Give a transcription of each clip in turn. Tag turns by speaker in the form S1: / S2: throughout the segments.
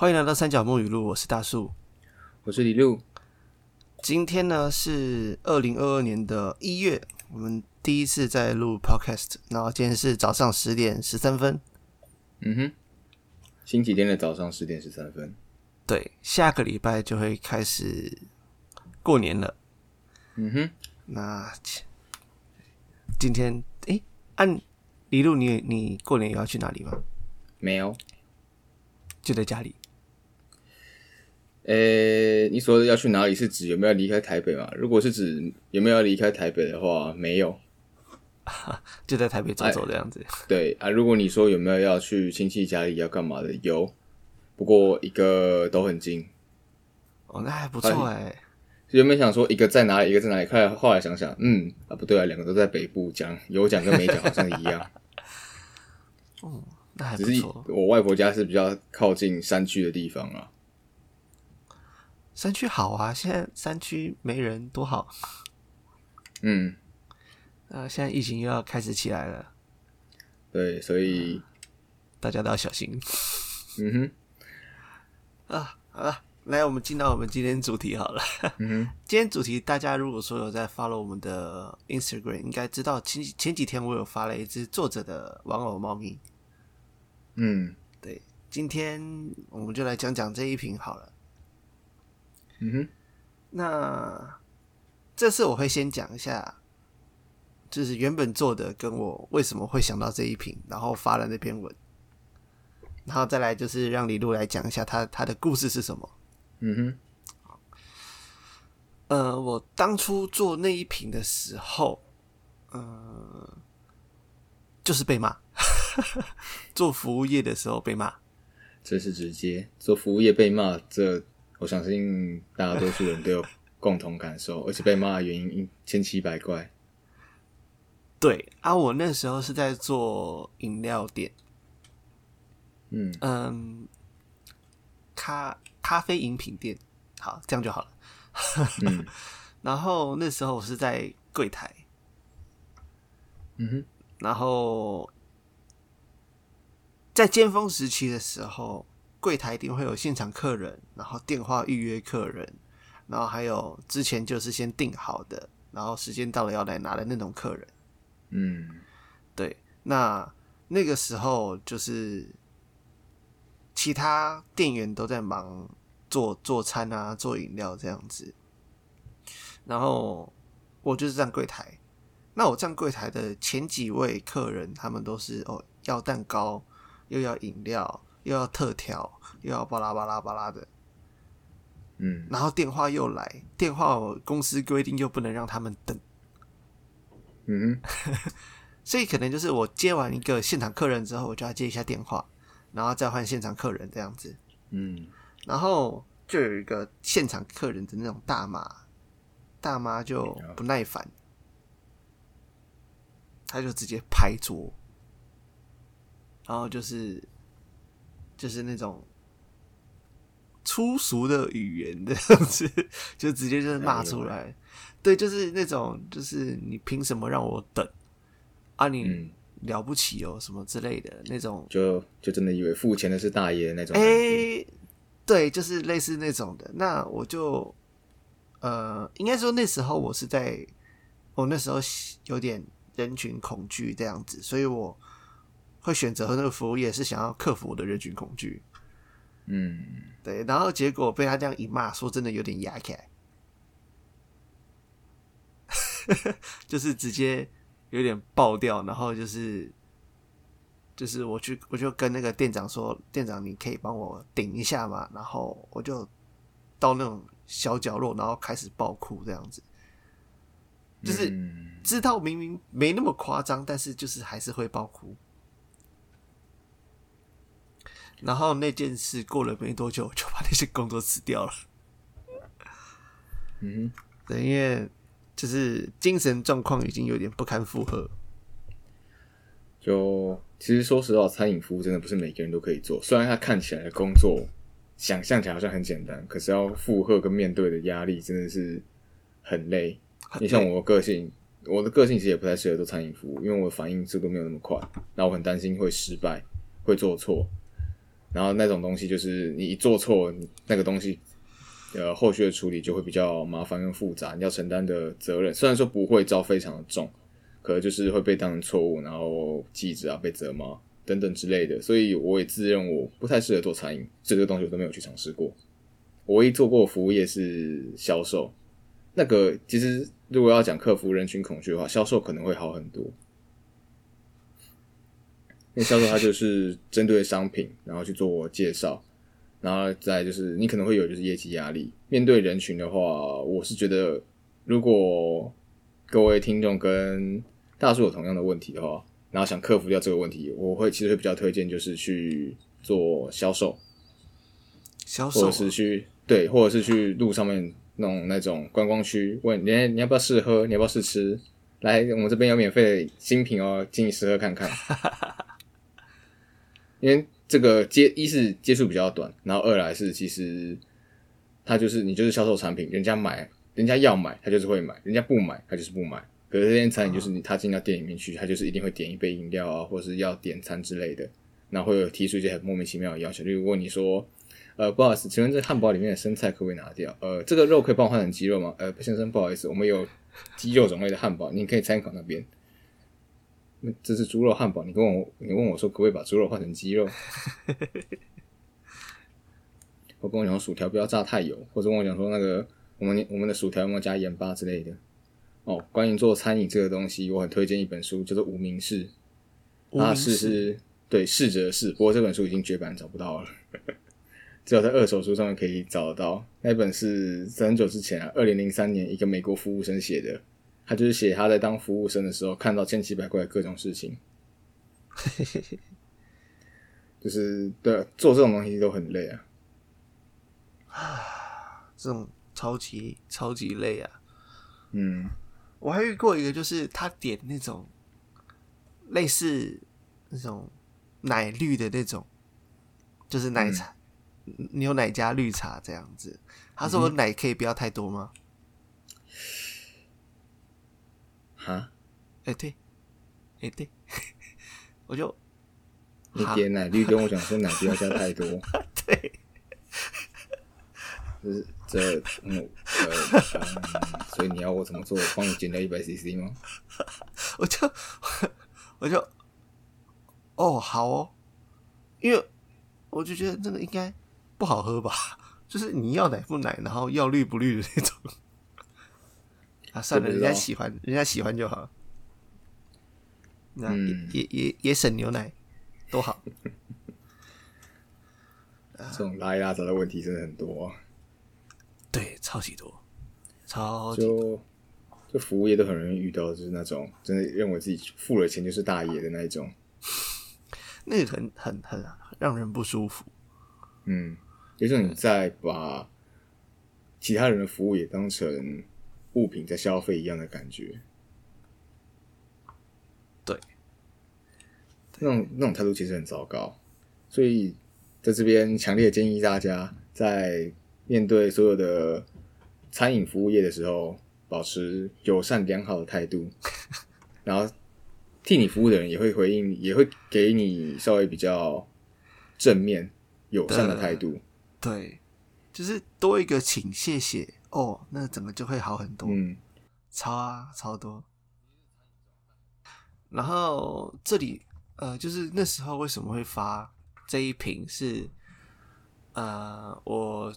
S1: 欢迎来到三角木语录，我是大树。
S2: 我是李路，
S1: 今天呢是二零二二年的一月，我们第一次在录 podcast，然后今天是早上十点十三分。
S2: 嗯哼，星期天的早上十点十三分。
S1: 对，下个礼拜就会开始过年了。
S2: 嗯哼，
S1: 那今今天诶，按李路，你你过年也要去哪里吗？
S2: 没有。
S1: 就在家里。
S2: 呃、你说的要去哪里是指有没有离开台北吗？如果是指有没有要离开台北的话，没有。
S1: 就在台北走走这样子。
S2: 对啊，如果你说有没有要去亲戚家里要干嘛的，有。不过一个都很近。
S1: 哦，那还不错哎。
S2: 原本想说一个在哪里，一个在哪里，后来后来想想，嗯啊不对啊，两个都在北部，讲有讲跟没讲好像一样。
S1: 哦，那还不
S2: 只是
S1: 错。
S2: 我外婆家是比较靠近山区的地方啊。
S1: 山区好啊，现在山区没人多好。
S2: 嗯，
S1: 啊，现在疫情又要开始起来了，
S2: 对，所以
S1: 大家都要小心
S2: 嗯哼，
S1: 啊！好了，来，我们进到我们今天主题好了。
S2: 嗯哼，
S1: 今天主题，大家如果说有在 follow 我们的 Instagram，应该知道前前几天我有发了一只作者的玩偶猫咪。
S2: 嗯
S1: 对，今天我们就来讲讲这一瓶好了。
S2: 嗯哼，
S1: 那这次我会先讲一下，就是原本做的跟我为什么会想到这一瓶，然后发了那篇文，然后再来就是让李璐来讲一下他他的故事是什么。
S2: 嗯哼，
S1: 呃，我当初做那一瓶的时候，呃，就是被骂，做服务业的时候被骂。
S2: 这是直接做服务业被骂，这我相信大多数人都有共同感受，而且被骂的原因千奇百怪。
S1: 对啊，我那时候是在做饮料店，
S2: 嗯
S1: 嗯，咖咖啡饮品店，好，这样就好了。
S2: 嗯
S1: 然后那时候我是在柜台，
S2: 嗯哼，
S1: 然后在尖峰时期的时候，柜台一定会有现场客人，然后电话预约客人，然后还有之前就是先订好的，然后时间到了要来拿的那种客人。
S2: 嗯
S1: 对，那那个时候就是其他店员都在忙做做餐啊、做饮料这样子，然后我就是站柜台。那我站柜台的前几位客人，他们都是哦要蛋糕，又要饮料，又要特调，又要巴拉巴拉巴拉的，
S2: 嗯。
S1: 然后电话又来，电话我公司规定又不能让他们等。
S2: 嗯，
S1: 所以可能就是我接完一个现场客人之后，我就要接一下电话，然后再换现场客人这样子。
S2: 嗯。
S1: 然后就有一个现场客人的那种大妈，大妈就不耐烦，她就直接拍桌，然后就是就是那种粗俗的语言的样子，就直接就是骂出来。对，就是那种就是你凭什么让我等啊？你
S2: 嗯，
S1: 了不起哦，什么之类的那种
S2: 就就真的以为付钱的是大爷那种
S1: 哎。对，就是类似那种的。那我就呃，应该说那时候我是在，我那时候有点人群恐惧这样子，所以我会选择那个服务业，是想要克服我的人群恐惧。
S2: 嗯
S1: 对，然后结果被他这样一骂，说真的有点压起来，就是直接有点爆掉，然后就是就是我去我就跟那个店长说，店长你可以帮我顶一下嘛，然后我就到那种小角落，然后开始爆哭这样子，就是
S2: 嗯
S1: 知道明明没那么夸张，但是就是还是会爆哭。然后那件事过了没多久，我就把那些工作辞掉了。
S2: 嗯
S1: 因为就是精神状况已经有点不堪负荷。
S2: 就其实说实话，餐饮服务真的不是每个人都可以做。虽然它看起来的工作想象起来好像很简单，可是要负荷跟面对的压力真的是很累。
S1: 很
S2: 你像我的个性，我的个性其实也不太适合做餐饮服务，因为我的反应速度没有那么快，那我很担心会失败，会做错。然后那种东西就是你一做错，那个东西呃后续的处理就会比较麻烦跟复杂，你要承担的责任虽然说不会招非常的重，可能就是会被当成错误，然后记者啊被责骂等等之类的，所以我也自认我不太适合做餐饮，这个东西我都没有去尝试过。我唯一做过服务业是销售，那个其实如果要讲克服人群恐惧的话，销售可能会好很多。因为销售它就是针对商品，然后去做介绍，然后再就是你可能会有就是业绩压力。面对人群的话，我是觉得如果各位听众跟大叔有同样的问题的话，然后想克服掉这个问题，我会其实会比较推荐就是去做销售，
S1: 销售
S2: 或者是去对，或者是去路上面弄那种观光区，问你你要不要试喝，你要不要试吃？来，我们这边有免费的新品哦，请你试喝看看。因为这个接一是接触比较短，然后二来是其实他就是你就是销售产品，人家买，人家要买，他就是会买；人家不买，他就是不买。可是这间餐饮就是你他进到店里面去，他就是一定会点一杯饮料啊，或者是要点餐之类的，然后会有提出一些很莫名其妙的要求，例如问你说，呃，不好意思，请问这汉堡里面的生菜可不可以拿掉？呃，这个肉可以帮我换成鸡肉吗？呃，先生，不好意思，我们有鸡肉种类的汉堡，你可以参考那边。那这是猪肉汉堡，你跟我你问我说可不可以把猪肉换成鸡肉？我跟我讲薯条不要炸太油，或者跟我讲说那个我们我们的薯条有没有加盐巴之类的。哦，关于做餐饮这个东西，我很推荐一本书，叫做《无名氏》。啊，是是，对，逝者的逝。不过这本书已经绝版，找不到了，只有在二手书上面可以找得到。那本是很久之前啊，二零零三年一个美国服务生写的，他就是写他在当服务生的时候看到千奇百怪的各种事情，就是对做这种东西都很累啊。
S1: 这种超级超级累啊！
S2: 嗯，
S1: 我还遇过一个，就是他点那种类似那种奶绿的那种，就是奶茶、牛奶加绿茶这样子。他说我奶可以不要太多吗？
S2: 哈，
S1: 哎、对，哎、对，我就
S2: 你点奶绿跟我讲说奶不要加太多，
S1: 对，
S2: 就是这嗯呃、嗯，所以你要我怎么做？我帮你减掉一百 CC 吗？
S1: 我就我就哦好哦，因为我就觉得这个应该不好喝吧，就是你要奶不奶，然后要绿不绿的那种。啊，算了，人家喜欢，人家喜欢就好。那也、
S2: 嗯
S1: 也也也省牛奶，多好。
S2: 这种拉一拉杂的问题真的很多、啊，
S1: 对，超级多，超级
S2: 就就服务业都很容易遇到，就是那种真的认为自己付了钱就是大爷的那一种。
S1: 那个很很很让人不舒服。
S2: 嗯，有时候你在把其他人的服务也当成物品在消费一样的感觉。
S1: 对，
S2: 那种那种态度其实很糟糕，所以在这边强烈建议大家在面对所有的餐饮服务业的时候，保持友善良好的态度，然后替你服务的人也会回应，也会给你稍微比较正面友善的态度。
S1: 对，就是多一个请谢谢哦，那整个就会好很多。
S2: 嗯
S1: 超啊，超多。然后这里呃，就是那时候为什么会发这一瓶是呃，我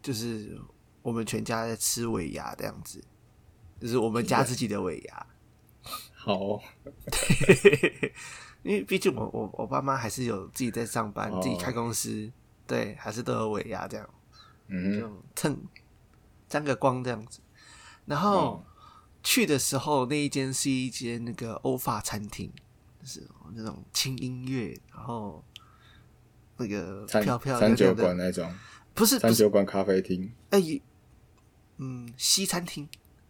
S1: 就是我们全家在吃尾牙这样子，就是我们家自己的尾牙。
S2: 好哦，
S1: 因为毕竟我我我爸妈还是有自己在上班，
S2: 哦
S1: 自己开公司，对，还是都有尾牙这样。
S2: 嗯，
S1: 就蹭沾个光这样子。然后、
S2: 哦
S1: 去的时候，那一间是一间那个欧法餐厅，就是那种轻音乐，然后那个
S2: 餐
S1: 漂漂
S2: 餐酒馆那种，
S1: 不是
S2: 餐酒馆咖啡厅，
S1: 哎、也嗯，西餐厅，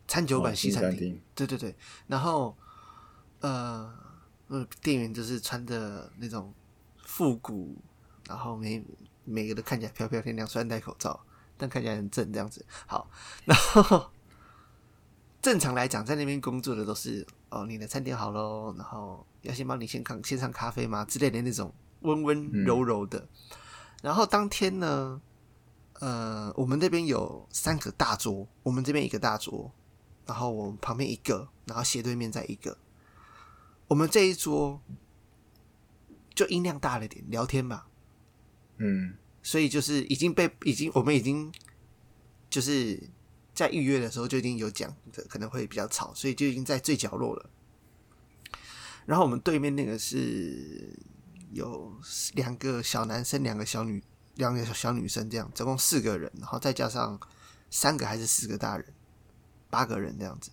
S1: 餐酒馆
S2: 哦
S1: 西餐厅，对对对。然后呃，呃，店员就是穿着那种复古，然后每每个都看起来漂漂亮亮，虽然戴口罩，但看起来很正这样子。好，然后正常来讲，在那边工作的都是哦，你的餐点好喽，然后要先帮你先上先上咖啡吗之类的那种温温柔柔的。然后当天呢，呃，我们那边有三个大桌，我们这边一个大桌，然后我们旁边一个，然后斜对面再一个。我们这一桌就音量大了点，聊天嘛，
S2: 嗯，
S1: 所以就是已经被已经我们已经就是在预约的时候就已经有讲的可能会比较吵，所以就已经在最角落了。然后我们对面那个是有两个小男生，两个小女，两个小小女生，这样总共四个人，然后再加上三个还是四个大人，八个人这样子。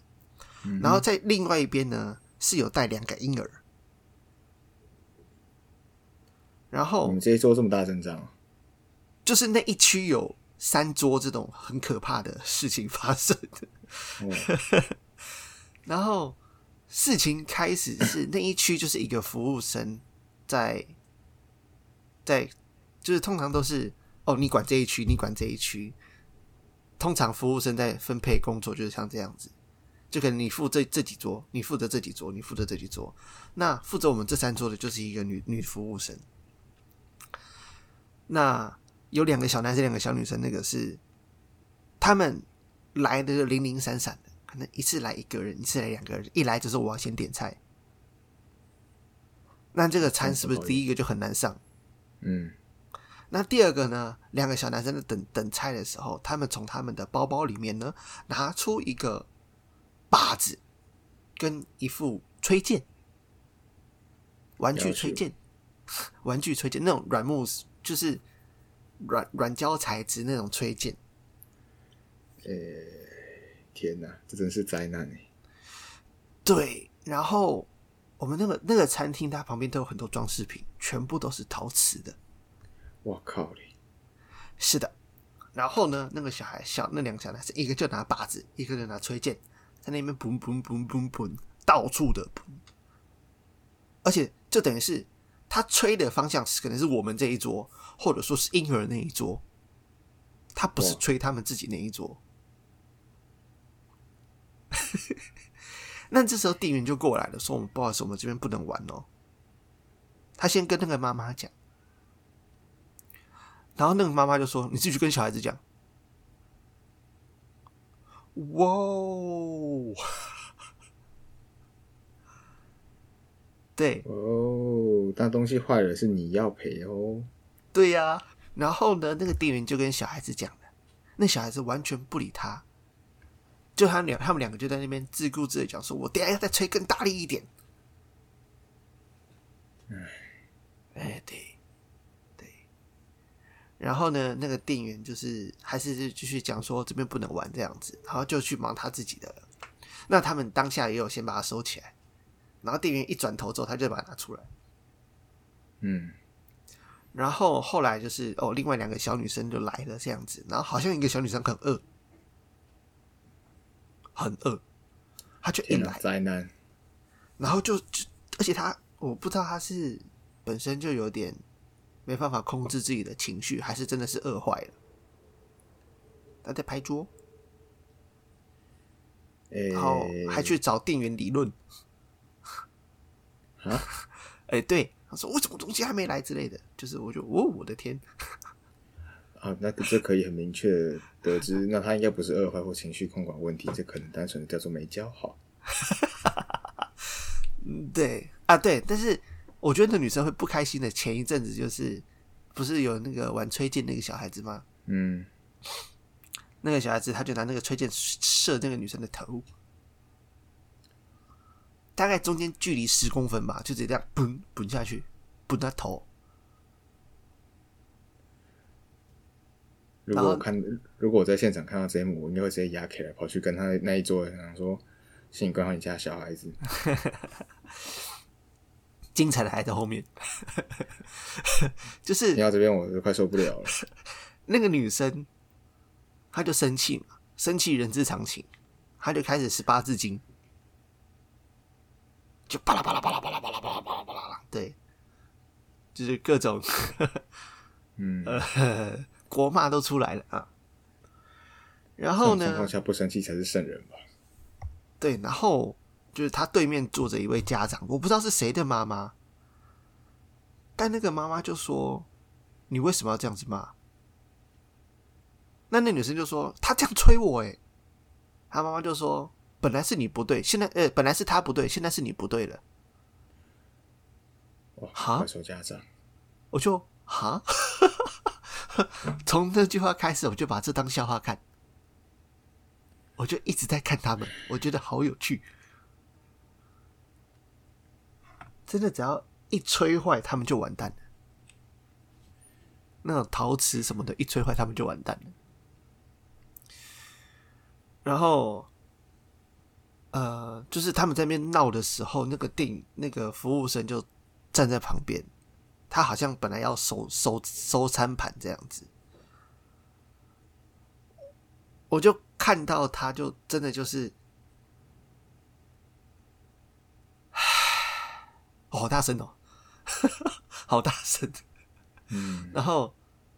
S1: 然后在另外一边呢是有带两个婴儿，然后
S2: 我们这一桌这么大阵仗，
S1: 就是那一区有三桌这种很可怕的事情发生的。
S2: 哦，
S1: 然后事情开始是那一区就是一个服务生在在，就是通常都是哦，你管这一区，你管这一区。通常服务生在分配工作就是像这样子，就可能你负这这几桌，你负责这几桌，你负责这几桌。那负责我们这三桌的就是一个女女服务生。那有两个小男生，两个小女生，那个是他们来的零零散散的，可能一次来一个人，一次来两个人，一来就是我要先点菜。那这个餐是不是第一个就很难上？
S2: 嗯，
S1: 那第二个呢？两个小男生在等等菜的时候，他们从他们的包包里面呢拿出一个把子跟一副吹剑，玩具吹剑，玩具吹剑那种软木，就是软软胶材质那种吹剑。
S2: 天哪，这真是灾难哎！
S1: 对，然后我们那个那个餐厅，它旁边都有很多装饰品，全部都是陶瓷的。
S2: 我靠嘞！
S1: 是的，然后呢，那个小孩小那两个小男生，一个就拿把子，一个就拿吹剑，在那边砰砰砰砰砰，到处的砰，而且就等于是他吹的方向是可能是我们这一桌，或者说是婴儿那一桌，他不是吹他们自己那一桌。那这时候店员就过来了，说：“我们不好意思，我们这边不能玩哦。”他先跟那个妈妈讲。然后那个妈妈就说：“你自己去跟小孩子讲。”哇哦！对
S2: 哦，那东西坏了是你要赔哦。
S1: 对呀、然后呢，那个店员就跟小孩子讲了，那小孩子完全不理他，就他两他们两个就在那边自顾自的讲说：“我等下要再吹更大力一点。”哎，对，对。然后呢，那个店员就是还是继续讲说这边不能玩这样子，然后就去忙他自己的了。那他们当下也有先把它收起来，然后店员一转头之后，他就把它拿出来。
S2: 嗯，
S1: 然后后来就是哦，另外两个小女生就来了这样子，然后好像一个小女生很饿，很饿，她就一
S2: 天哪，
S1: 来，
S2: 灾难！
S1: 然后就就，而且她我不知道她是本身就有点没办法控制自己的情绪，还是真的是饿坏了。她在拍桌，然后还去找店员理论，
S2: 啊？
S1: 哎，对，他说为什么东西还没来之类的，就是我就哦，我的天，
S2: 啊，那这可以很明确得知，那他应该不是饿坏或情绪控管问题，这可能单纯的叫做没教好。
S1: 嗯，对啊，对，但是我觉得那女生会不开心的。前一阵子就是不是有那个玩吹剑那个小孩子吗？
S2: 嗯，
S1: 那个小孩子他就拿那个吹剑射那个女生的头，大概中间距离十公分吧，就直接这样嘣嘣下去，嘣他头。
S2: 如果我看，如果我在现场看到这一幕，我应该会直接压起来，跑去跟他那一桌的人讲说：“请你管好你家小孩子。
S1: 精彩的还在后面，就是
S2: 你到这边我就快受不了了。
S1: 那个女生，她就生气嘛，生气人之常情，她就开始十八字经，就巴拉巴拉巴拉巴拉巴拉巴拉巴拉巴拉，对，就是各种
S2: 嗯，
S1: 呃国骂都出来了啊。然后呢
S2: 情况，下不生气才是圣人吧？
S1: 对，然后就是他对面坐着一位家长，我不知道是谁的妈妈，但那个妈妈就说：“你为什么要这样子骂？”那那女生就说：“他这样催我，诶。他妈妈就说：“本来是你不对，现在呃，本来是他不对，现在是你不对了。”
S2: 哇，
S1: 哈
S2: 快手家长，
S1: 我就哈，从这句话开始，我就把这当笑话看，我就一直在看他们，我觉得好有趣。真的，只要一吹坏，他们就完蛋了。那种陶瓷什么的，一吹坏，他们就完蛋了。然后，呃，就是他们在那边闹的时候，那个电影那个服务生就站在旁边，他好像本来要收收收餐盘这样子，我就看到他就真的就是，哦，好大声哦，好大声，
S2: 嗯，
S1: 然后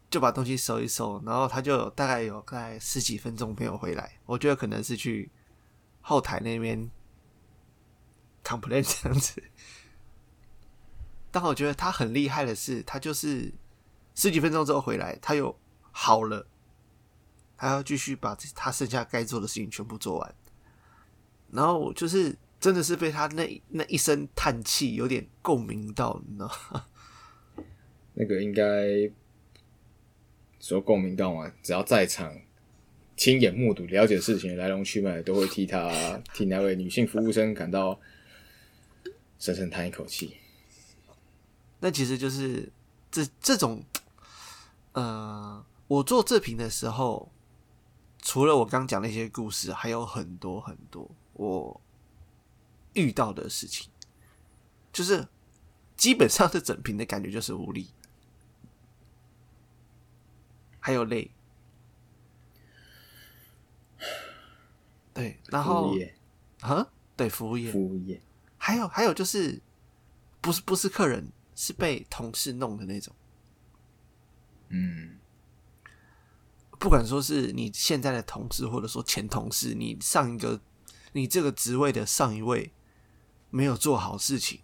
S1: 就把东西收一收，然后他就大概有大概十几分钟没有回来，我觉得可能是去后台那边 complain 这样子。但我觉得他很厉害的是，他就是十几分钟之后回来，他又好了，他要继续把他剩下该做的事情全部做完。然后就是真的是被他那那一声叹气有点共鸣到，你知道吗？
S2: 那个应该说共鸣到嘛，只要在场亲眼目睹、了解事情的来龙去脉，都会替他 替那位女性服务生感到深深叹一口气。
S1: 那其实就是这这种，呃，我做这瓶的时候，除了我刚讲那些故事，还有很多很多我遇到的事情，就是基本上这整瓶的感觉就是无力，还有累，对，然
S2: 服
S1: 后啊，对，服务业，
S2: 服务业，
S1: 还有还有就是，不是不是客人，是被同事弄的那种。
S2: 嗯，
S1: 不管说是你现在的同事，或者说前同事，你上一个你这个职位的上一位没有做好事情，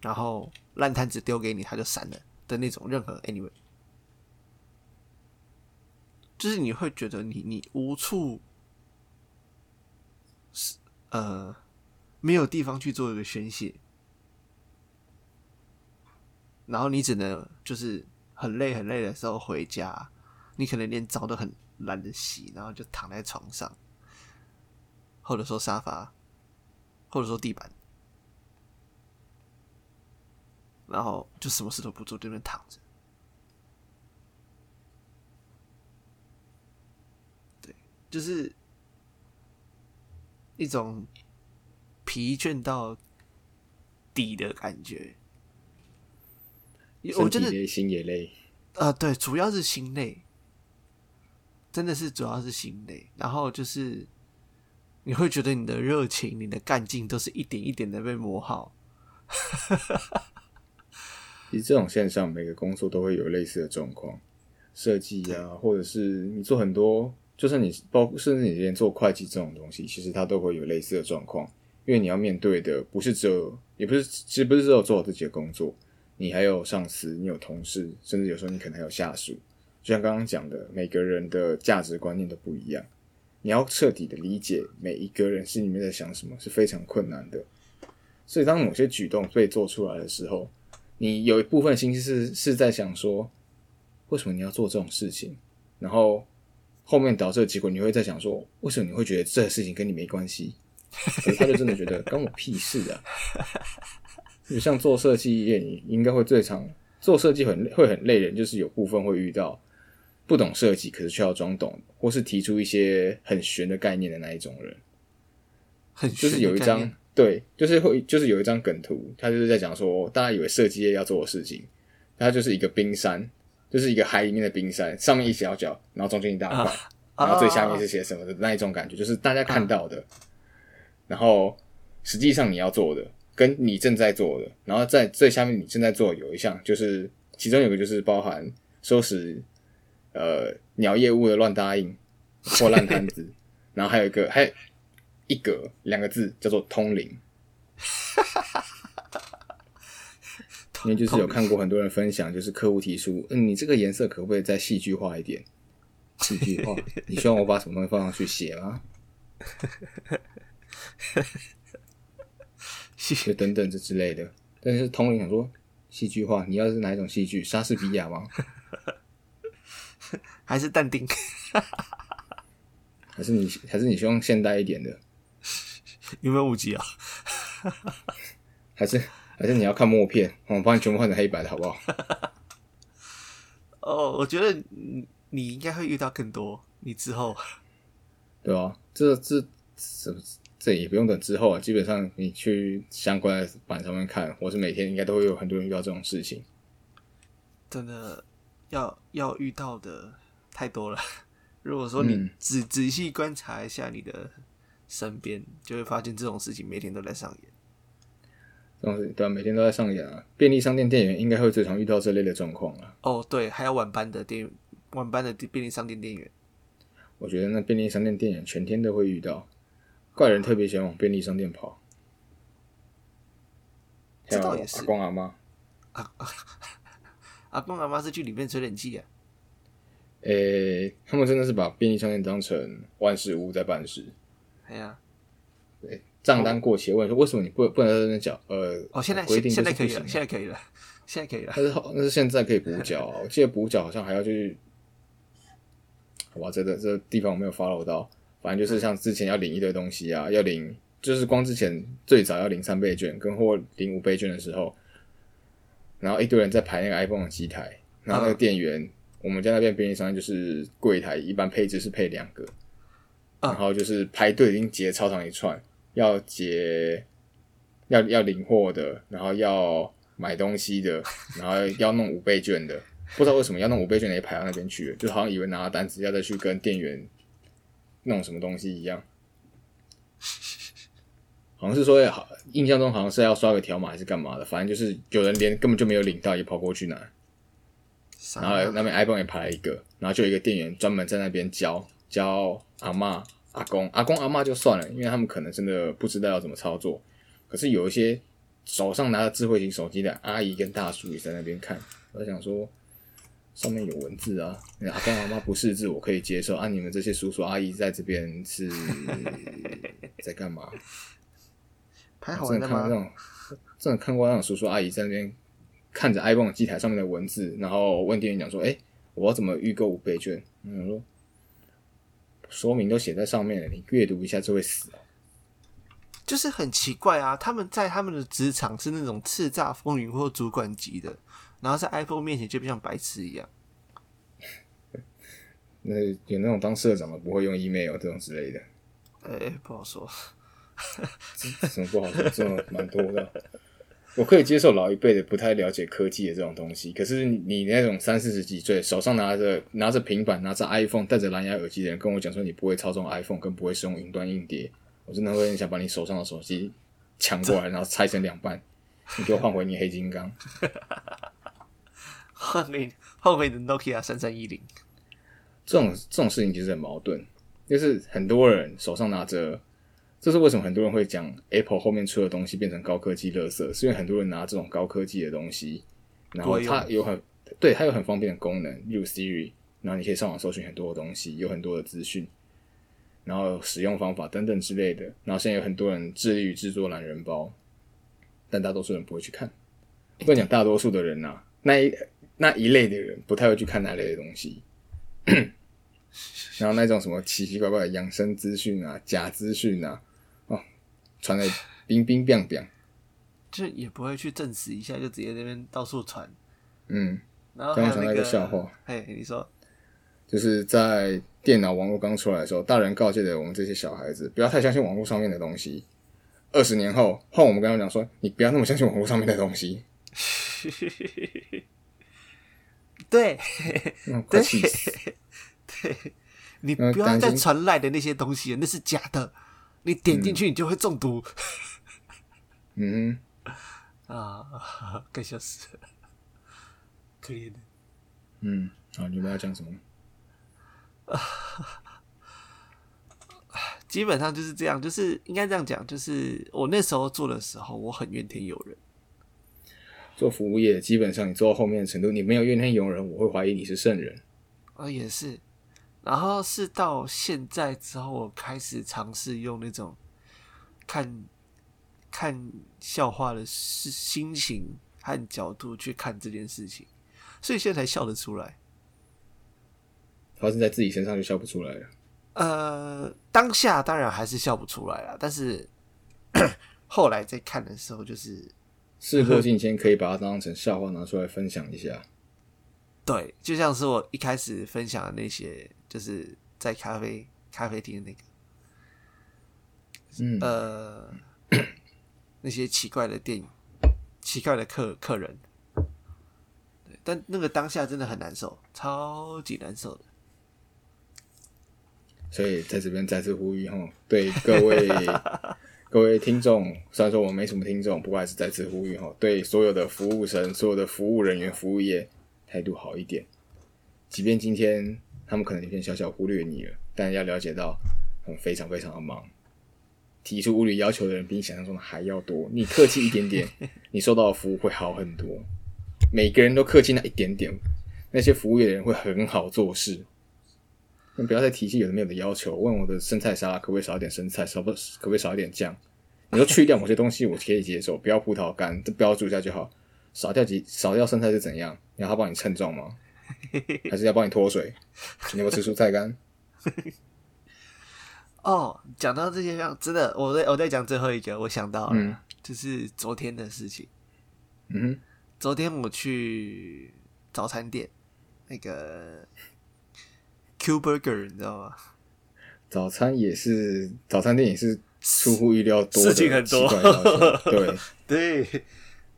S1: 然后烂摊子丢给你，他就散了的那种，任何 anyway，就是你会觉得你你无处是呃没有地方去做一个宣泄，然后你只能就是很累很累的时候回家，你可能连澡都很懒得洗，然后就躺在床上，或者说沙发，或者说地板，然后就什么事都不做，对面躺着。就是一种疲倦到底的感觉。我真的
S2: 身体累，心也累。
S1: 啊、对，主要是心累，真的是主要是心累。然后就是你会觉得你的热情、你的干劲都是一点一点的被磨耗。
S2: 其实这种现象，每个工作都会有类似的状况，设计啊，或者是你做很多，就算你包，甚至你连做会计这种东西，其实它都会有类似的状况，因为你要面对的不是只有，也不是，其实不是只有做好自己的工作，你还有上司，你有同事，甚至有时候你可能还有下属。就像刚刚讲的，每个人的价值观念都不一样，你要彻底的理解每一个人心里面在想什么，是非常困难的。所以，当某些举动被做出来的时候，你有一部分心思是是在想说，为什么你要做这种事情？然后后面导致的结果，你会在想说，为什么你会觉得这个事情跟你没关系？可是他就真的觉得关我屁事啊！就像做设计业，你应该会最常做设计很会很累人，就是有部分会遇到不懂设计，可是却要装懂，或是提出一些很玄的概念的那一种人。
S1: 很
S2: 就是有一张对，就是会就是有一张梗图，他就是在讲说，大家以为设计业要做的事情，它就是一个冰山，就是一个海里面的冰山，上面一小角，然后中间一大块，然后最下面是些什么的那一种感觉，就是大家看到的，然后实际上你要做的跟你正在做的，然后在最下面你正在做有一项，就是其中有个就是包含收拾呃鸟业务的乱答应 或烂摊子，然后还有一个还有一格两个字叫做通灵，因为就是有看过很多人分享，就是客户提出，嗯，你这个颜色可不可以再戏剧化一点？戏剧化，你希望我把什么东西放上去写吗？就等等这之类的。但是通灵想说，戏剧化，你要是哪一种戏剧？莎士比亚吗？
S1: 还是淡定？
S2: 还是你还是你希望现代一点的？
S1: 有没有五级啊？
S2: 还是还是你要看默片？我帮你全部换成黑白的好不好？
S1: 哦，我觉得你你应该会遇到更多。你之后，
S2: 对啊，这这这这也不用等之后啊。基本上你去相关的版上面看，我是每天应该都会有很多人遇到这种事情。
S1: 真的要要遇到的太多了。如果说你仔仔细观察一下你的身边，就会发现这种事情每天都在上演。
S2: 对啊，每天都在上演啊。便利商店店员应该会最常遇到这类的状况啊。
S1: 哦，对，还有晚班的店晚班的便利商店店员。
S2: 我觉得那便利商店店员全天都会遇到。怪人特别喜欢往便利商店跑。
S1: 这倒也是。
S2: 阿公阿妈。
S1: 阿阿公阿妈是去里面吹冷气啊。
S2: 诶，他们真的是把便利商店当成万事屋在办事。
S1: 哎呀，
S2: 对，账单过期，问说为什么你不不能在那边缴？呃，
S1: 哦，现在
S2: 规定
S1: 现在可以了，现在可以了，现在可以了。
S2: 但是那是现在可以补缴，我记得补缴好像还要去，好吧，这个这个地方我没有 follow 到，反正就是像之前要领一堆东西啊，要领，就是光之前最早要领三倍券跟或领五倍券的时候，然后一堆人在排那个 iPhone 的机台，然后那个店员。我们家那边便利商店就是柜台，一般配置是配两个，然后就是排队已经结超长一串，要结要要领货的，然后要买东西的，然后要弄五倍券的，不知道为什么要弄五倍券的也排到那边去了，就好像以为拿了单子要再去跟店员弄什么东西一样，好像是说好，印象中好像是要刷个条码还是干嘛的，反正就是有人连根本就没有领到，也跑过去拿。然后那边 iPhone 也排了一个，然后就有一个店员专门在那边教教阿妈、阿公、阿公、阿妈就算了，因为他们可能真的不知道要怎么操作。可是有一些手上拿着智慧型手机的阿姨跟大叔也在那边看，我想说上面有文字啊，阿公阿妈不识字我可以接受啊，你们这些叔叔阿姨在这边是 在干嘛？
S1: 排好了吗？
S2: 真的看过那种，真的看过那种叔叔阿姨在那边。看着 iPhone 机台上面的文字，然后问店员讲说：“哎，我要怎么预购五倍券？”嗯，说说明都写在上面了，你阅读一下就会死
S1: 就是很奇怪啊，他们在他们的职场是那种叱咤风云或主管级的，然后在 iPhone 面前就像白痴一样。
S2: 那有那种当社长的不会用 email 这种之类的？
S1: 哎，不好说。
S2: 什么不好说？这种蛮多的。我可以接受老一辈的不太了解科技的这种东西，可是你那种三四十几岁，手上拿着拿着平板、拿着 iPhone、戴着蓝牙耳机的人，跟我讲说你不会操纵 iPhone，跟不会使用云端硬碟，我真的会很想把你手上的手机抢过来，然后拆成两半，你给我换回你黑金刚，
S1: 换回换回你的 Nokia 三三一零。
S2: 这种这种事情其实很矛盾，就是很多人手上拿着。这是为什么很多人会讲 Apple 后面出的东西变成高科技垃圾？是因为很多人拿这种高科技的东西，然后它有很对它有很方便的功能，例如 Siri，然后你可以上网搜寻很多的东西，有很多的资讯，然后使用方法等等之类的。然后现在有很多人致力于制作懒人包，但大多数人不会去看。不能讲大多数的人呐，那一那一类的人不太会去看那类的东西。然后那种什么奇奇怪怪的养生资讯啊、假资讯啊。传的冰冰冰冰，
S1: 就也不会去证实一下，就直接那边到处传。
S2: 嗯，
S1: 然后刚
S2: 想到一个笑话，
S1: 嘿，你说，
S2: 就是在电脑网络刚出来的时候，大人告诫的我们这些小孩子，不要太相信网络上面的东西。二十年后，换我们跟他讲说，你不要那么相信网络上面的东西。
S1: 对，
S2: 对，
S1: 对，你不要再传来的那些东西，那是假的。你点进去，你就会中毒。
S2: 嗯，
S1: 啊，该笑死了，可怜的。
S2: 嗯，好，你们要讲什么？
S1: 基本上就是这样，就是应该这样讲，就是我那时候做的时候，我很怨天尤人。
S2: 做服务业，基本上你做到后面的程度，你没有怨天尤人，我会怀疑你是圣人。
S1: 哦，也是。然后是到现在之后，我开始尝试用那种看看笑话的心心情和角度去看这件事情，所以现在才笑得出来。
S2: 发生在自己身上就笑不出来了。
S1: 呃，当下当然还是笑不出来了，但是 后来在看的时候，就是
S2: 事过境迁，可以把它当成笑话拿出来分享一下。
S1: 对，就像是我一开始分享的那些，就是在咖啡咖啡厅那个，
S2: 嗯，
S1: 呃，那些奇怪的电影、奇怪的客客人，对，但那个当下真的很难受，超级难受的。
S2: 所以在这边再次呼吁哈，对各位 各位听众，虽然说我没什么听众，不过还是再次呼吁哈，对所有的服务生、所有的服务人员、服务业态度好一点。即便今天他们可能有点小小忽略你了，但要了解到，嗯，非常非常的忙。提出物理要求的人比你想象中的还要多，你客气一点点，你收到的服务会好很多。每个人都客气那一点点，那些服务业的人会很好做事。你不要再提起有的没有的要求，问我的生菜沙拉可不可以少一点生菜，少不可不可以少一点酱？你说去掉某些东西我可以接受，不要葡萄干，标注一下就好。少掉几少掉生菜是怎样？然后他帮你称重吗？还是要帮你脱水？你有没有吃蔬菜干？
S1: 哦，讲到这些像，真的，我在我在讲最后一个，我想到了，
S2: 嗯
S1: 就是昨天的事情。
S2: 嗯，
S1: 昨天我去早餐店，那个 Q Burger，你知道吗？
S2: 早餐也是早餐店也是出乎意料多
S1: 事情很多
S2: 对，
S1: 对，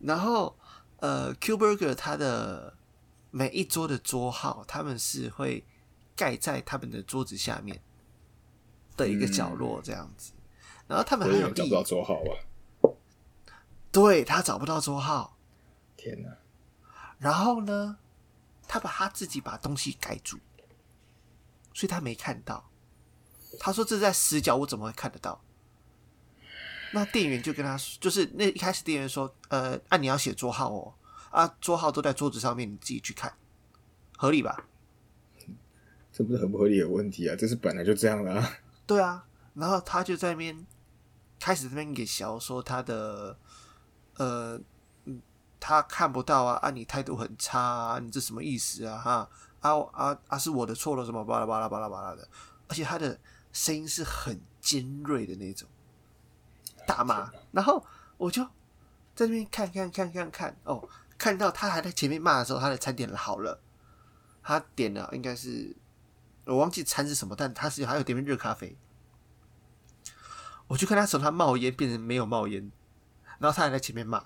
S1: 然后呃，Q Burger 它的每一桌的桌号，他们是会盖在他们的桌子下面的一个角落这样子，然后他们还有立
S2: 有找不到桌号啊！
S1: 对他找不到桌号，
S2: 天哪，
S1: 然后呢，他把他自己把东西盖住，所以他没看到。他说这在死角，我怎么会看得到？那店员就跟他说，就是那一开始店员说，呃，啊你要写桌号哦，啊桌号都在桌子上面，你自己去看，合理吧？
S2: 这不是很不合理的问题啊！这是本来就这样的啊！
S1: 对啊，然后他就在那边开始在那边给小说他的，呃，嗯，他看不到啊，啊，你态度很差啊，你这什么意思啊？哈，啊啊啊，是我的错了，什么巴拉巴拉巴拉巴拉的，而且他的声音是很尖锐的那种大骂，然后我就在那边看看看看看，哦，看到他还在前面骂的时候，他的餐点好了，他点了应该是我忘记餐是什么，但他是还有点杯热咖啡。我就看他从他冒烟变成没有冒烟，然后他还在前面骂，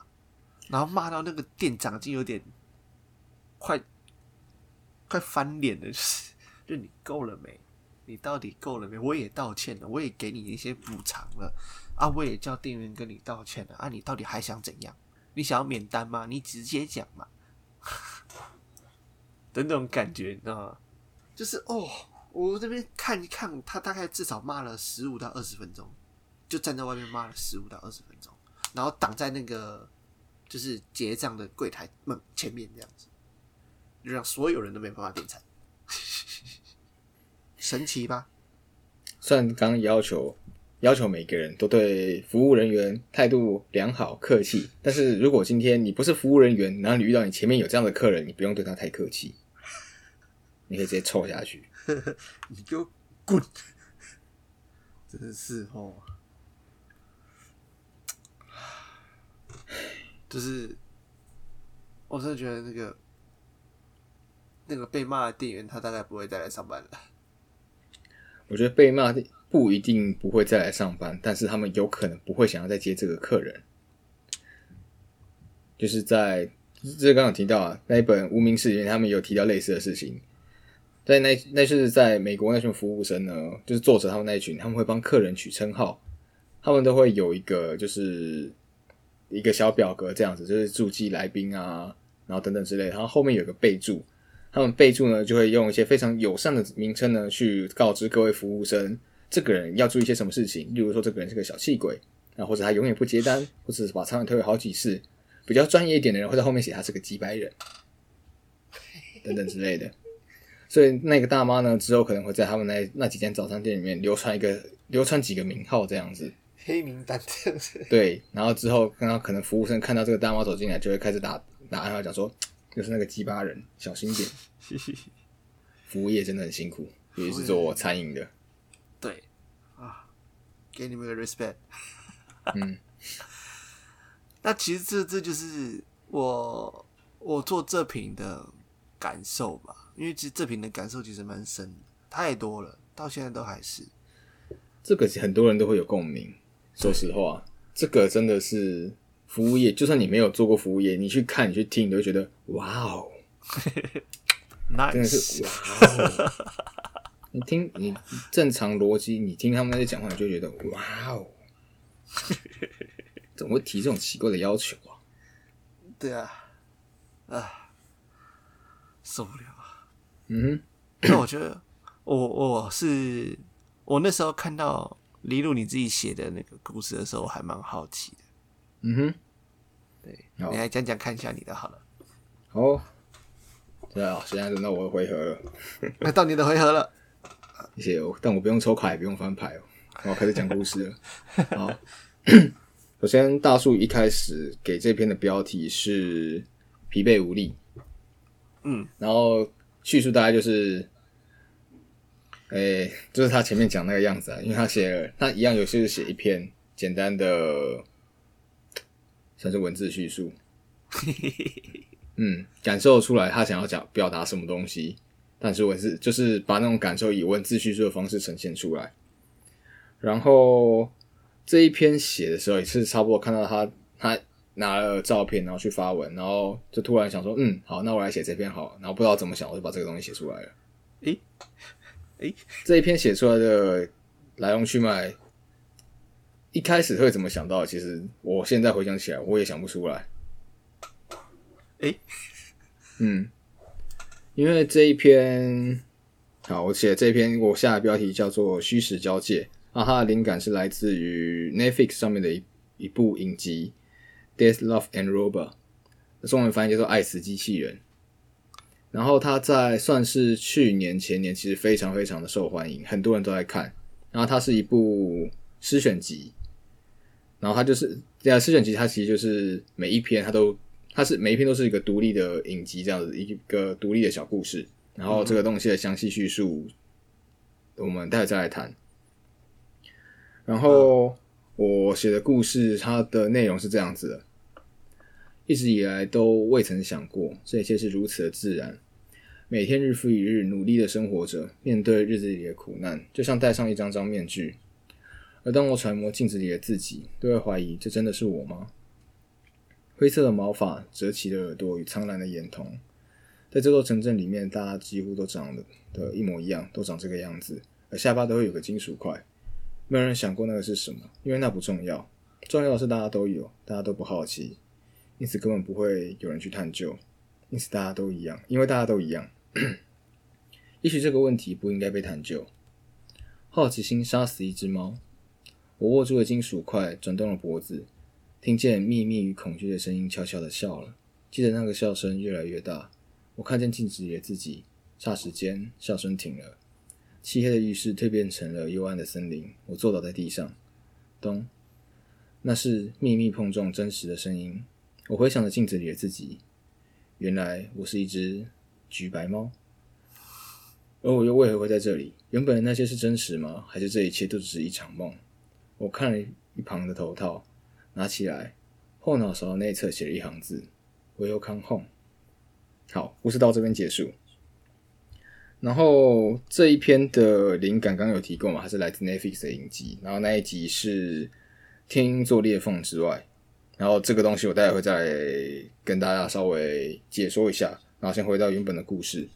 S1: 然后骂到那个店长已经有点快快翻脸了，就是就你够了没？你到底够了没？我也道歉了，我也给你一些补偿了啊，我也叫店员跟你道歉了啊，你到底还想怎样？你想要免单吗？你直接讲嘛，的那种感觉，你知道吗？就是哦，我这边看一看，他大概至少骂了十五到二十分钟，就站在外面骂了十五到二十分钟，然后挡在那个就是结账的柜台门前面这样子，就让所有人都没办法点餐，神奇吧？
S2: 虽然刚刚要求要求每个人都对服务人员态度良好、客气，但是如果今天你不是服务人员，然后你遇到你前面有这样的客人，你不用对他太客气，你可以直接臭下去。
S1: 你给我滚！真的是哦，就是我真的觉得那个那个被骂的店员，他大概不会再来上班了。
S2: 我觉得被骂不一定不会再来上班，但是他们有可能不会想要再接这个客人。就是在这刚刚提到啊，那一本《无名氏》里面，他们有提到类似的事情。在那那是在美国那群服务生呢，就是作者他们那一群，他们会帮客人取称号，他们都会有一个就是一个小表格这样子，就是注记来宾啊，然后等等之类，然后后面有个备注，他们备注呢就会用一些非常友善的名称呢去告知各位服务生，这个人要注意一些什么事情，例如说这个人是个小气鬼啊，或者他永远不接单，或者是把餐点退回好几次，比较专业一点的人会在后面写他是个几百人，等等之类的。所以那个大妈呢，之后可能会在他们那那几间早餐店里面流传一个流传几个名号这样子。
S1: 黑名单这样子。
S2: 对，然后之后刚刚可能服务生看到这个大妈走进来，就会开始打打暗号讲说，就是那个鸡巴人，小心点。服务业真的很辛苦，尤其是做餐饮的。
S1: 对啊，给你们个 respect。
S2: 嗯，
S1: 那其实这这就是我我做这瓶的感受吧，因为其实这瓶的感受其实蛮深的，太多了，到现在都还是。
S2: 这个很多人都会有共鸣。说实话，这个真的是服务业，就算你没有做过服务业，你去看、你去听，你都会觉得哇哦，真的是哇哦。你听，你正常逻辑，你听他们那些讲话，你就觉得哇哦，怎么会提这种奇怪的要求啊？
S1: 对啊，啊，受不了啊！
S2: 嗯哼，
S1: 那我觉得，我我是我那时候看到。李鲁你自己写的那个故事的时候，我还蛮好奇的。
S2: 嗯哼，
S1: 对，你来讲讲看一下你的好了。
S2: 好，对啊，现在轮到我的回合了。
S1: 那到你的回合了。
S2: 谢谢，但我不用抽卡，也不用翻牌哦。我开始讲故事了。好，首先大树一开始给这篇的标题是疲惫无力。
S1: 嗯，
S2: 然后叙述大概就是。诶，就是他前面讲那个样子啊，因为他写了，他一样有些是写一篇简单的，算是文字叙述，嗯，感受出来他想要讲表达什么东西，但是文字就是把那种感受以文字叙述的方式呈现出来。然后这一篇写的时候也是差不多看到他他拿了照片，然后去发文，然后就突然想说，嗯，好，那我来写这篇好，然后不知道怎么想，我就把这个东西写出来了。
S1: 诶。诶，
S2: 这一篇写出来的来龙去脉，一开始会怎么想到？其实我现在回想起来，我也想不出来。
S1: 诶，
S2: 嗯，因为这一篇，好，我写这篇，我下的标题叫做“虚实交界”，啊，它的灵感是来自于 Netflix 上面的一一部影集《Death, Love and Robot》，中文翻译叫做《爱死机器人》。然后他在算是去年前年，其实非常非常的受欢迎，很多人都在看。然后它是一部诗选集，然后它就是这样诗选集，它其实就是每一篇它都它是每一篇都是一个独立的影集，这样子一个独立的小故事。然后这个东西的详细叙述，我们待会再来谈。然后我写的故事，它的内容是这样子的。一直以来都未曾想过，这一切是如此的自然。每天日复一日努力的生活着，面对日子里的苦难，就像戴上一张张面具。而当我揣摩镜子里的自己，都会怀疑：这真的是我吗？灰色的毛发，折起的耳朵与苍蓝的眼瞳，在这座城镇里面，大家几乎都长得的一模一样，都长这个样子。而下巴都会有个金属块，没有人想过那个是什么，因为那不重要。重要的是大家都有，大家都不好奇。因此根本不会有人去探究，因此大家都一样，因为大家都一样。也许这个问题不应该被探究。好奇心杀死一只猫。我握住了金属块，转动了脖子，听见秘密与恐惧的声音，悄悄的笑了。记得那个笑声越来越大。我看见镜子里的自己，霎时间笑声停了。漆黑的浴室蜕变成了幽暗的森林。我坐倒在地上，咚，那是秘密碰撞真实的声音。我回想着镜子里的自己，原来我是一只橘白猫，而我又为何会在这里？原本的那些是真实吗？还是这一切都只是一场梦？我看了一旁的头套，拿起来，后脑勺内侧写了一行字：“Welcome home。”好，故事到这边结束。然后这一篇的灵感刚有提过嘛？它是来自 Netflix 的影集，然后那一集是天鹰座裂缝之外。然后这个东西我待会会再跟大家稍微解说一下。然后先回到原本的故事。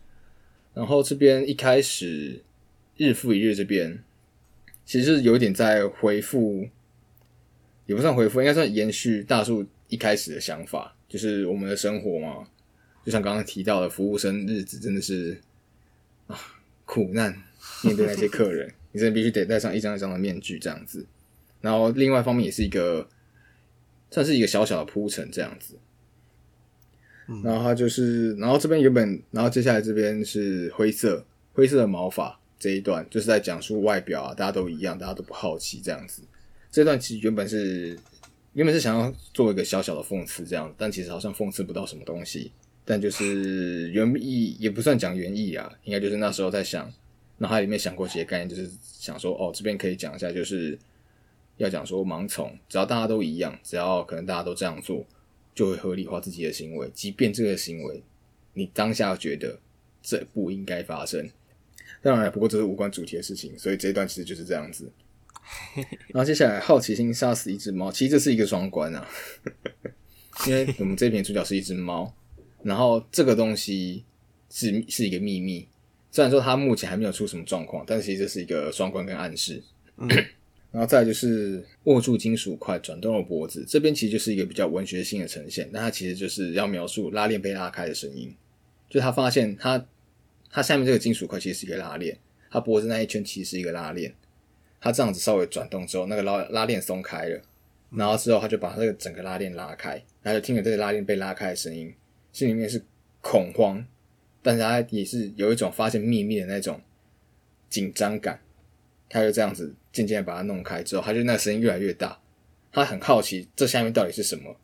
S2: 然后这边一开始日复一日这边，其实有点在回复，也不算回复，应该算延续大树一开始的想法，就是我们的生活嘛，就像刚刚提到的，服务生日子真的是啊苦难，面对那些客人，你真的必须得戴上一张一张的面具这样子。然后另外一方面也是一个。算是一个小小的铺陈这样子，然后它就是，然后这边原本，然后接下来这边是灰色灰色的毛发这一段，就是在讲述外表啊，大家都一样，大家都不好奇这样子。这段其实原本是原本是想要做一个小小的讽刺这样，但其实好像讽刺不到什么东西。但就是原意也不算讲原意啊，应该就是那时候在想，脑海里面想过这些概念，就是想说哦，这边可以讲一下，就是要讲说盲从，只要大家都一样，只要可能大家都这样做，就会合理化自己的行为，即便这个行为你当下觉得这不应该发生。当然，不过这是无关主题的事情，所以这一段其实就是这样子。然后接下来，好奇心杀死一只猫，其实这是一个双关啊，因为我们这篇主角是一只猫，然后这个东西是是一个秘密，虽然说它目前还没有出什么状况，但是其实这是一个双关跟暗示。然后再来就是握住金属块，转动了脖子，这边其实就是一个比较文学性的呈现，那它其实就是要描述拉链被拉开的声音，就他发现他他下面这个金属块其实是一个拉链，他脖子那一圈其实是一个拉链，他这样子稍微转动之后，那个拉拉链松开了，然后之后他就把那个整个拉链拉开，然后就听着这个拉链被拉开的声音，心里面是恐慌，但是他也是有一种发现秘密的那种紧张感，他就这样子渐渐的把它弄开之后，他就那个声音越来越大，他很好奇这下面到底是什么，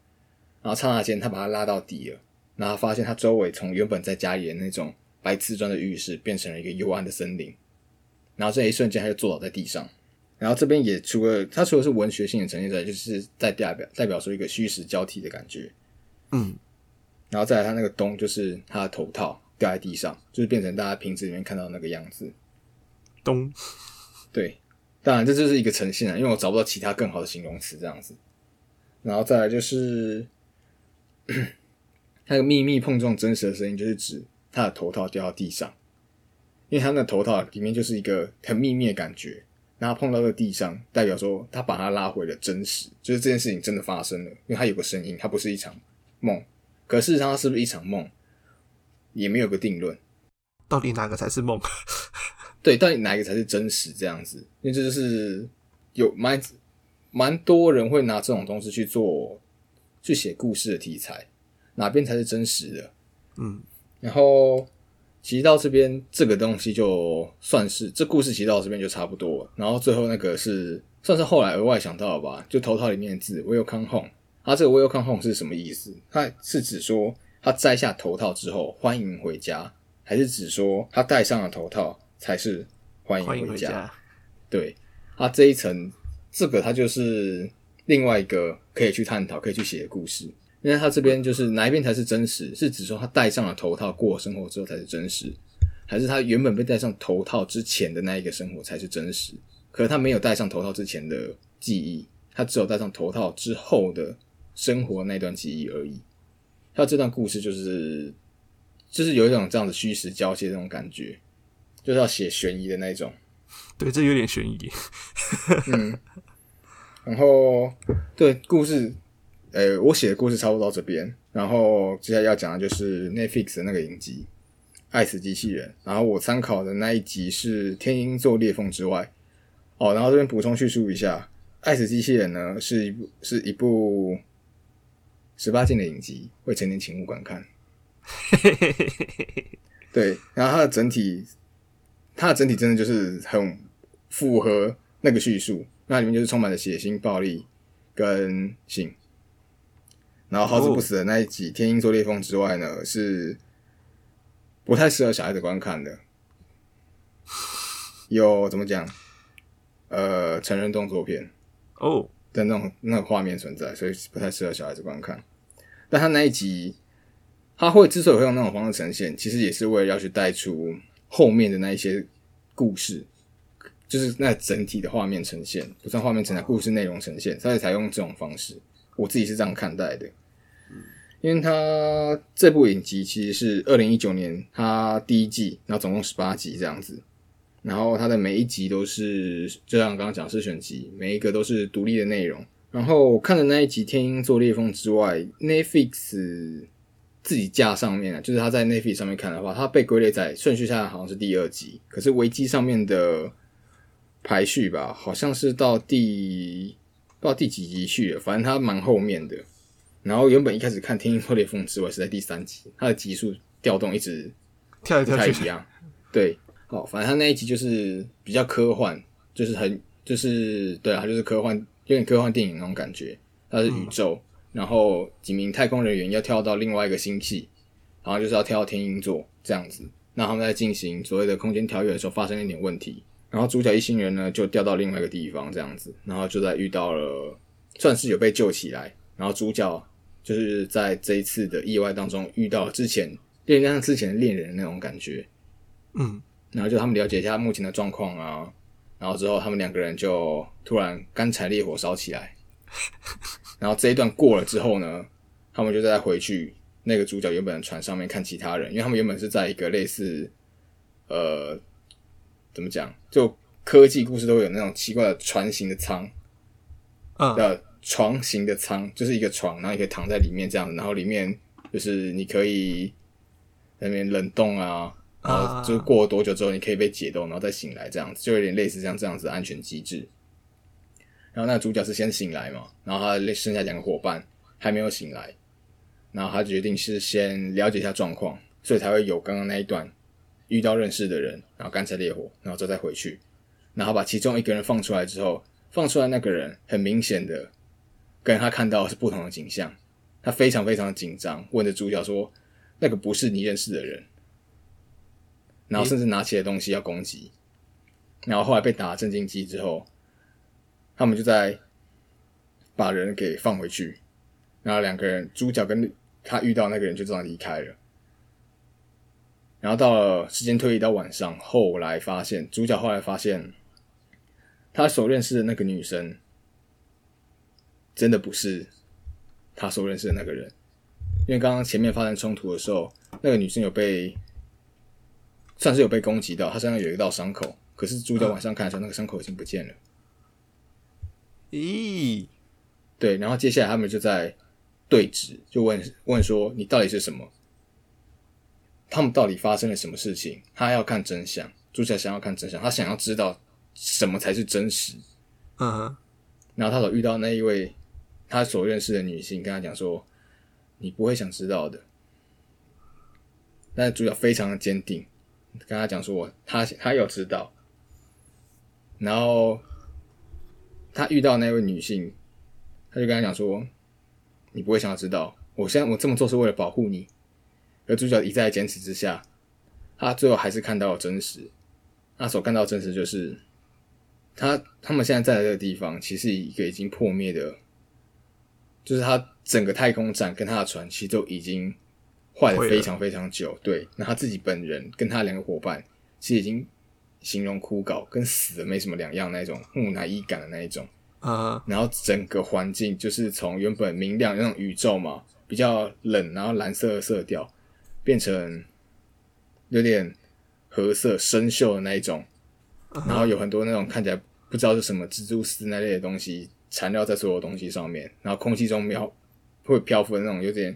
S2: 然后刹那间他把它拉到底了，然后发现他周围从原本在家里的那种白瓷砖的浴室变成了一个幽暗的森林，然后这一瞬间他就坐倒在地上，然后这边也除了它除了是文学性的呈现之外，就是在代表代表说一个虚实交替的感觉，
S1: 嗯，
S2: 然后再来它那个咚就是它的头套掉在地上，就是变成大家瓶子里面看到那个样子，
S1: 咚，
S2: 对，当然这就是一个呈现啊，因为我找不到其他更好的形容词这样子。然后再来就是 那个秘密碰撞真实的声音，就是指他的头套掉到地上，因为他那头套里面就是一个很秘密的感觉，然后碰到了地上，代表说他把他拉回了真实，就是这件事情真的发生了，因为他有个声音，它不是一场梦。可事实上，它是不是一场梦，也没有个定论。
S1: 到底哪个才是梦？
S2: 对，到底哪一个才是真实？这样子，因为这就是有蛮蛮多人会拿这种东西去做去写故事的题材，哪边才是真实的？
S1: 嗯，
S2: 然后其实到这边这个东西就算是这故事，其实到这边就差不多了。然后最后那个是算是后来额外想到的吧，就头套里面的字 “Welcome Home”，它这个 “Welcome Home” 是什么意思？它是指说他摘下头套之后欢迎回家，还是指说他戴上了头套才是欢迎回家？
S1: 回家。
S2: 对，它这一层，这个它就是另外一个可以去探讨、可以去写的故事。因为他这边就是哪一边才是真实，是指说他戴上了头套过生活之后才是真实，还是他原本被戴上头套之前的那一个生活才是真实？可是他没有戴上头套之前的记忆，他只有戴上头套之后的生活那段记忆而已。他这段故事就是就是有一种这样子虚实交接的那种感觉，就是要写悬疑的那种。
S1: 对，这有点悬疑。
S2: 嗯然后对故事，呃，我写的故事差不多到这边。然后接下来要讲的就是 Netflix 的那个影集《爱死机器人》。然后我参考的那一集是《天鹰座裂缝之外》。哦，然后这边补充叙述一下，《爱死机器人》呢是一部是一部十八禁的影集，未成年请勿观看。对，然后它的整体，它的整体真的就是很符合那个叙述，那里面就是充满了血腥、暴力跟性。然后好死不死的那一集《天鹰座裂缝》之外呢，是不太适合小孩子观看的，有怎么讲？呃，成人动作片
S1: 哦，
S2: 的那种那个画面存在，所以不太适合小孩子观看。但他那一集，他会之所以会用那种方式呈现，其实也是为了要去带出后面的那一些故事，就是那整体的画面呈现，不算画面呈现，故事内容呈现，所以才用这种方式。我自己是这样看待的，因为他这部影集其实是二零一九年他第一季，然后总共十八集这样子。然后它的每一集都是，就像刚刚讲是选集，每一个都是独立的内容。然后我看的那一集《天鹰座裂缝》之外，Netflix 自己架上面啊，就是他在 Netflix 上面看的话，它被归类在顺序下来好像是第二集，可是维基上面的排序吧，好像是到第不知道第几集去了，反正它蛮后面的。然后原本一开始看《天鹰破裂缝之外》是在第三集，它的集数调动一直
S1: 跳来跳
S2: 一样。对，哦，反正他那一集就是比较科幻，就是很就是对啊，它就是科幻，有点科幻电影那种感觉。它是宇宙，然后几名太空人员要跳到另外一个星系，然后就是要跳到天鹰座这样子。那他们在进行所谓的空间跳跃的时候，发生了一点问题，然后主角一行人呢就掉到另外一个地方这样子，然后就在遇到了，算是有被救起来，然后主角就是在这一次的意外当中遇到了之前恋上之前的恋人那种感觉，
S1: 嗯，
S2: 然后就他们了解一下目前的状况啊，然后之后他们两个人就突然干柴烈火烧起来，然后这一段过了之后呢，他们就再回去那个主角原本的船上面看其他人，因为他们原本是在一个类似呃怎么讲，就科技故事都会有那种奇怪的船型的舱，
S1: 嗯，
S2: 的床型的舱，就是一个床，然后你可以躺在里面这样子，然后里面就是你可以在那边冷冻啊，然后就是过了多久之后你可以被解冻，然后再醒来这样子，就有点类似像这样子的安全机制。然后那个主角是先醒来嘛，然后他剩下两个伙伴还没有醒来，然后他决定是先了解一下状况，所以才会有刚刚那一段遇到认识的人，然后干柴烈火，然后之后再回去，然后把其中一个人放出来之后，放出来那个人很明显的跟他看到是不同的景象，他非常非常紧张，问着主角说：“那个不是你认识的人。”然后甚至拿起了东西要攻击，然后后来被打镇静剂之后，他们就在把人给放回去，然后两个人主角跟他遇到那个人就这样离开了。然后到了时间推移到晚上，后来发现主角后来发现，他所认识的那个女生，真的不是他所认识的那个人，因为刚刚前面发生冲突的时候，那个女生有被算是有被攻击到，她身上有一道伤口，可是主角晚上看的时候，那个伤口已经不见了。
S1: 咦，
S2: 对，然后接下来他们就在对峙，就问问说你到底是什么？他们到底发生了什么事情？他要看真相，主角想要看真相，他想要知道什么才是真实。
S1: 嗯哼，
S2: 然后他所遇到那一位他所认识的女性，跟他讲说：“你不会想知道的。”但是主角非常的坚定，跟他讲说：“他他要知道。”然后他遇到那位女性，他就跟他讲说：“你不会想要知道，我现在我这么做是为了保护你。”而主角一再坚持之下，他最后还是看到了真实。他所看到的真实就是，他他们现在在的这个地方，其实一个已经破灭的，就是他整个太空站跟他的船其实都已经坏的非常非常久。对，那他自己本人跟他两个伙伴，其实已经形容枯槁，跟死了没什么两样那种木乃伊感的那一种。
S1: 啊
S2: 然后整个环境就是从原本明亮的那种宇宙嘛，比较冷，然后蓝色的色调，变成有点褐色生锈的那一种，然后有很多那种看起来不知道是什么蜘蛛丝那类的东西缠绕在所有东西上面，然后空气中飘会漂浮的那种有点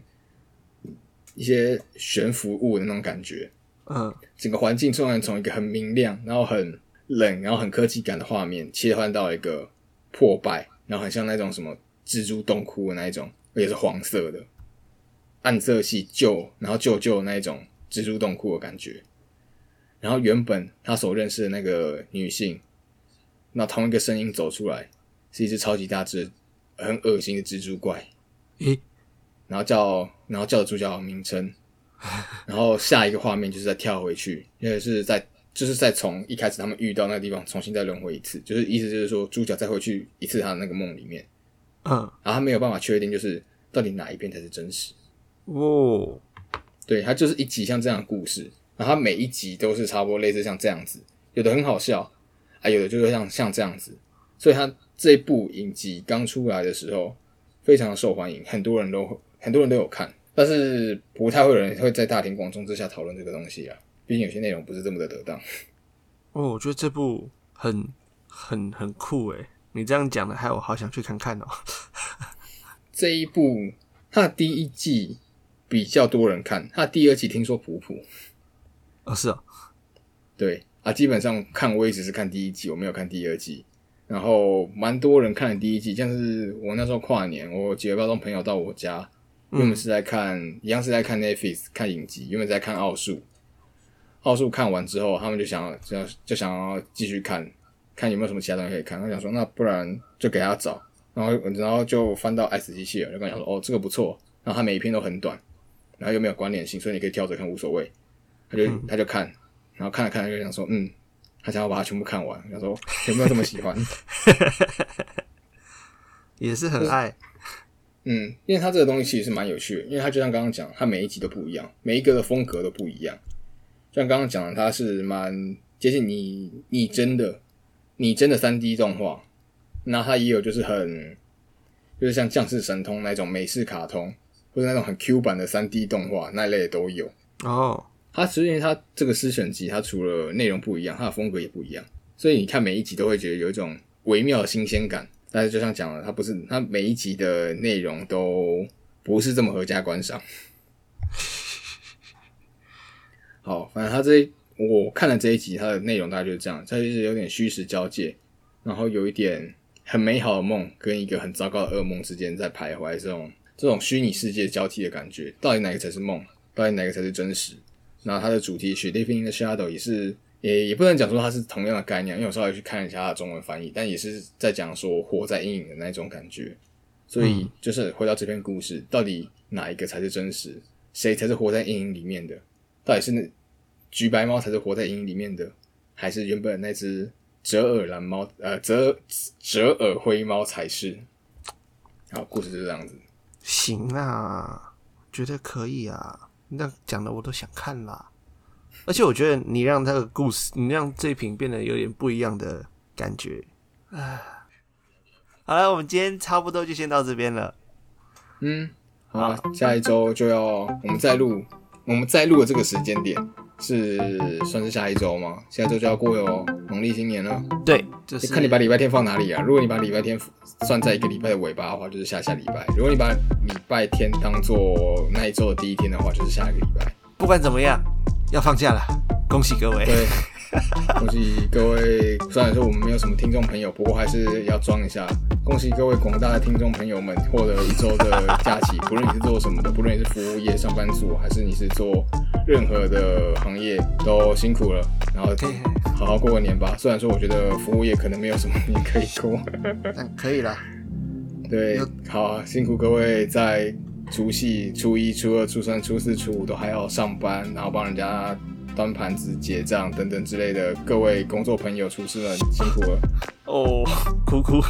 S2: 一些悬浮物的那种感觉，
S1: 嗯。
S2: 整个环境突然从一个很明亮，然后很冷，然后很科技感的画面，切换到一个破败，然后很像那种什么蜘蛛洞窟的那一种，而且是黄色的，暗色系旧，然后旧旧的那一种蜘蛛洞窟的感觉。然后原本他所认识的那个女性，那同一个声音走出来，是一只超级大只、很恶心的蜘蛛怪。
S1: 咦，
S2: 然后叫，然后叫主角的名称，然后下一个画面就是再跳回去，因为是在就是再从一开始他们遇到那个地方重新再轮回一次，就是意思就是说主角再回去一次他的那个梦里面，
S1: 嗯，
S2: 然后他没有办法确定就是到底哪一边才是真实，
S1: 哦，
S2: 对，它就是一集像这样的故事，然后它每一集都是差不多类似像这样子，有的很好笑，啊，有的就是像像这样子，所以它这部影集刚出来的时候非常受欢迎，很多人都很多人都有看，但是不太会有人会在大庭广众之下讨论这个东西啊，毕竟有些内容不是这么的得当。
S1: 哦，我觉得这部很很很酷诶，你这样讲的，害我好想去看看哦。
S2: 这一部它的第一季比较多人看，他第二季听说普普，
S1: 哦，是啊，
S2: 对啊，基本上看我也只是看第一季，我没有看第二季。然后蛮多人看了第一季，像是我那时候跨年，我几个高中朋友到我家，因为我们是在看，一样是在看 Netflix 看影集，原本在看奥数。奥数看完之后，他们就想要就就想要继续看，看有没有什么其他东西可以看。他想说，那不然就给他找，然后然后就翻到爱死机器人，就跟他说，哦，这个不错。然后他每一篇都很短，然后又没有关联性，所以你可以跳着看无所谓。他就他就看，然后看了看，就想说，嗯，他想要把它全部看完。他说有没有这么喜欢？
S1: 也是很爱。
S2: 嗯，因为他这个东西其实是蛮有趣的，因为他就像刚刚讲，他每一集都不一样，每一个的风格都不一样。像刚刚讲的，它是蛮接近你你真的你真的三 D 动画，那他也有就是很就是像降世神通那种美式卡通，或者那种很 Q 版的三 D 动画那一类的都有。
S1: 哦，
S2: 它实际它这个诗选集，它除了内容不一样，它的风格也不一样，所以你看每一集都会觉得有一种微妙的新鲜感。但是就像讲了，它不是它每一集的内容都不是这么合家观赏。好，反正他这我看了这一集，它的内容大概就是这样，它就是有点虚实交界，然后有一点很美好的梦跟一个很糟糕的噩梦之间在徘徊，这种这种虚拟世界交替的感觉，到底哪个才是梦？到底哪个才是真实？然后它的主题曲《Living in the Shadow》也是。也也不能讲说它是同样的概念，因为我稍微去看一下它的中文翻译，但也是在讲说活在阴影的那种感觉。所以就是回到这篇故事，到底哪一个才是真实？谁才是活在阴影里面的？到底是那橘白猫才是活在阴影里面的，还是原本那只折耳蓝猫？呃，折折耳灰猫才是？好，故事就是这样子。
S1: 行啊，觉得可以啊，那讲的我都想看啦。而且我觉得你让这个故事，你让这瓶变得有点不一样的感觉。唉，好了，我们今天差不多就先到这边了。
S2: 嗯，好，下一周就要我们再录，我们再录的这个时间点是算是下一周吗？下周就要过哟农历新年了。
S1: 对，就是
S2: 看你把礼拜天放哪里啊？如果你把礼拜天算在一个礼拜的尾巴的话，就是下下礼拜；如果你把礼拜天当做那一周的第一天的话，就是下一个礼拜。
S1: 不管怎么样。要放假了，恭喜各位！
S2: 对，恭喜各位。虽然说我们没有什么听众朋友，不过还是要装一下。恭喜各位广大的听众朋友们获得一周的假期，不论你是做什么的，不论你是服务业上班族，还是你是做任何的行业，都辛苦了。然后 好好过个年吧。虽然说我觉得服务业可能没有什么年可以过，
S1: 但可以啦。
S2: 对，好，辛苦各位在。除夕、初一、初二、初三、初四、初五都还要上班，然后帮人家端盘子、结账等等之类的。各位工作朋友、厨师们辛苦了
S1: 哦，哭哭。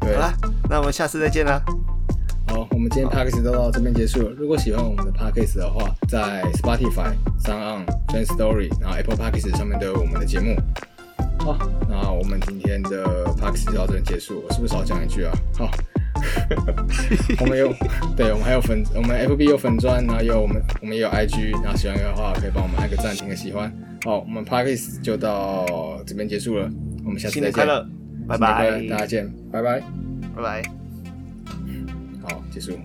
S2: 对，
S1: 好了，那我们下次再见啦。
S2: 好，我们今天 p a c k a g e 都到这边结束了。如果喜欢我们的 p a c k a g e 的话，在 Spotify、s o n j a n Story，然后 Apple p a c k a g e 上面都有我们的节目。好，那我们今天的 p a c k a g e 就到这边结束。我是不是少讲一句啊？好。我们有，对我们还有粉，我们 FB 有粉钻，然后有我们，我们也有 IG，然后喜欢的话可以帮我们按个赞，点个喜欢。好，我们 Parkes 就到这边结束了，我们下次再见，
S1: 快乐，拜拜，
S2: 大家见，拜拜，
S1: 拜拜，
S2: 好，结束。